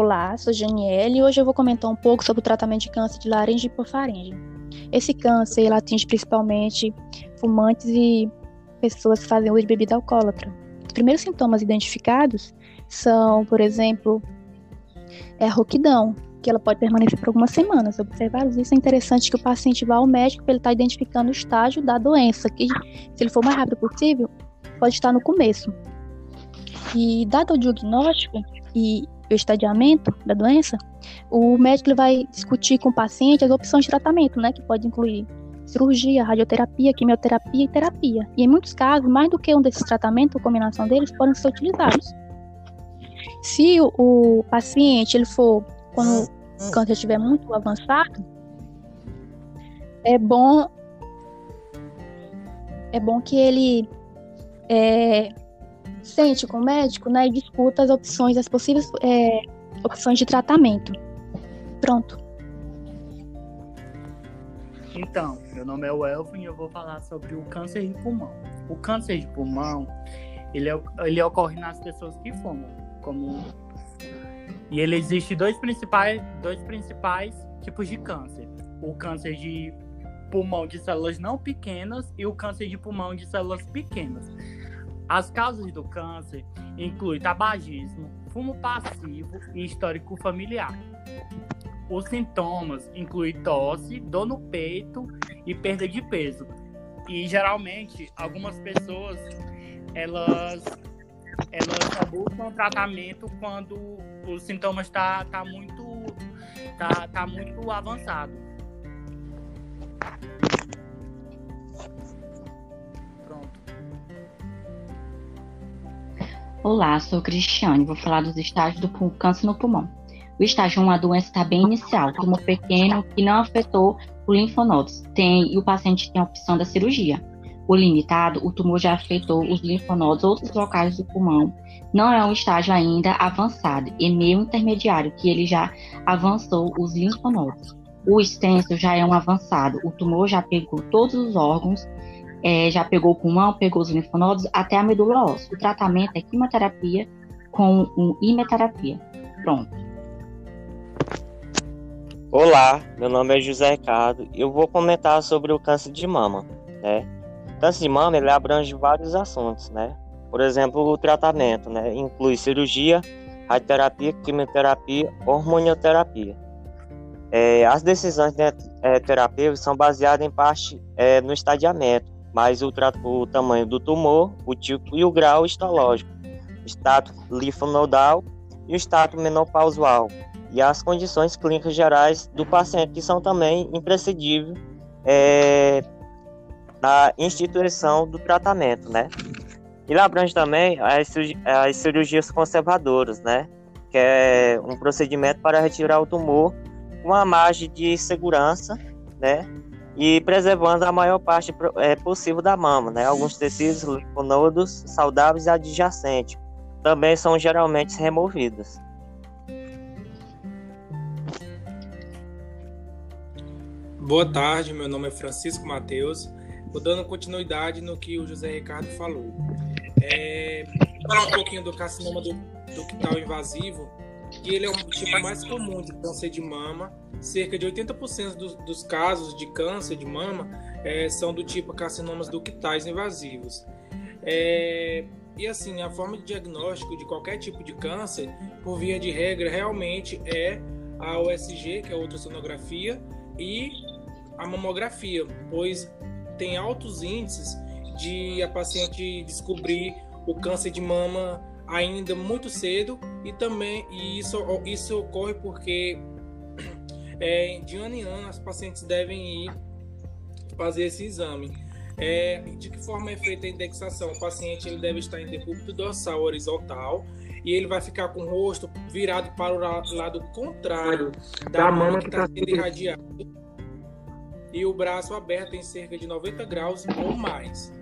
Olá, sou Janiele e hoje eu vou comentar um pouco sobre o tratamento de câncer de laringe e hipofaringe. Esse câncer ele atinge principalmente fumantes e pessoas que fazem uso de bebida alcoólatra. Os primeiros sintomas identificados são, por exemplo, é a rouquidão, que ela pode permanecer por algumas semanas. Observados isso, é interessante que o paciente vá ao médico para ele estar tá identificando o estágio da doença, que se ele for o mais rápido possível, pode estar no começo. E dado o diagnóstico e o estadiamento da doença, o médico vai discutir com o paciente as opções de tratamento, né, que pode incluir cirurgia, radioterapia, quimioterapia e terapia. E em muitos casos, mais do que um desses tratamentos ou combinação deles podem ser utilizados. Se o, o paciente ele for quando o câncer estiver muito avançado, é bom é bom que ele é, sente com o médico né, e discuta as opções, as possíveis é, opções de tratamento. Pronto. Então, meu nome é Elvin e eu vou falar sobre o câncer de pulmão. O câncer de pulmão, ele, ele ocorre nas pessoas que fumam, como e ele existe dois principais, dois principais tipos de câncer: o câncer de pulmão de células não pequenas e o câncer de pulmão de células pequenas. As causas do câncer incluem tabagismo, fumo passivo e histórico familiar. Os sintomas incluem tosse, dor no peito e perda de peso. E geralmente algumas pessoas elas elas só buscam tratamento quando os sintomas tá, tá muito tá, tá muito avançado. Olá, sou Cristiane. Vou falar dos estágios do câncer no pulmão. O estágio 1, a doença está bem inicial, tumor pequeno que não afetou o linfonodos. Tem, e o paciente tem a opção da cirurgia. O limitado, o tumor já afetou os linfonodos ou outros locais do pulmão. Não é um estágio ainda avançado, é meio intermediário, que ele já avançou os linfonodos. O extenso já é um avançado, o tumor já pegou todos os órgãos é, já pegou o pulmão, pegou os linfonodos, até a medula óssea. O tratamento é quimioterapia com um imeterapia. Pronto. Olá, meu nome é José Ricardo e eu vou comentar sobre o câncer de mama, né? O câncer de mama ele abrange vários assuntos, né? Por exemplo, o tratamento, né? Inclui cirurgia, radioterapia, quimioterapia, hormonioterapia. É, as decisões de, é, terapêuticas são baseadas em parte é, no estadiamento, mas o, o tamanho do tumor, o tipo e o grau histológico, o status linfonodal e o status menopausual, e as condições clínicas gerais do paciente, que são também imprescindíveis é, na instituição do tratamento, né? Ele abrange também as, as cirurgias conservadoras, né? Que é um procedimento para retirar o tumor com uma margem de segurança, né? E preservando a maior parte é, possível da mama, né? Alguns tecidos linfonodos saudáveis e adjacentes também são geralmente removidos. Boa tarde, meu nome é Francisco Mateus. Vou dando continuidade no que o José Ricardo falou. É, falar um pouquinho do carcinoma do, do ductal invasivo que ele é um tipo mais comum de câncer de mama. Cerca de 80% dos, dos, casos de câncer de mama é, são do tipo carcinomas ductais invasivos. É, e assim, a forma de diagnóstico de qualquer tipo de câncer, por via de regra, realmente é a USG, que é a ultrassonografia, e a mamografia, pois tem altos índices de a paciente descobrir o câncer de mama ainda muito cedo e também e isso, isso ocorre porque é, de ano em ano as pacientes devem ir fazer esse exame. É, de que forma é feita a indexação? O paciente ele deve estar em decúbito dorsal horizontal e ele vai ficar com o rosto virado para o lado contrário da, da mama que está sendo irradiada e o braço aberto em cerca de 90 graus ou mais.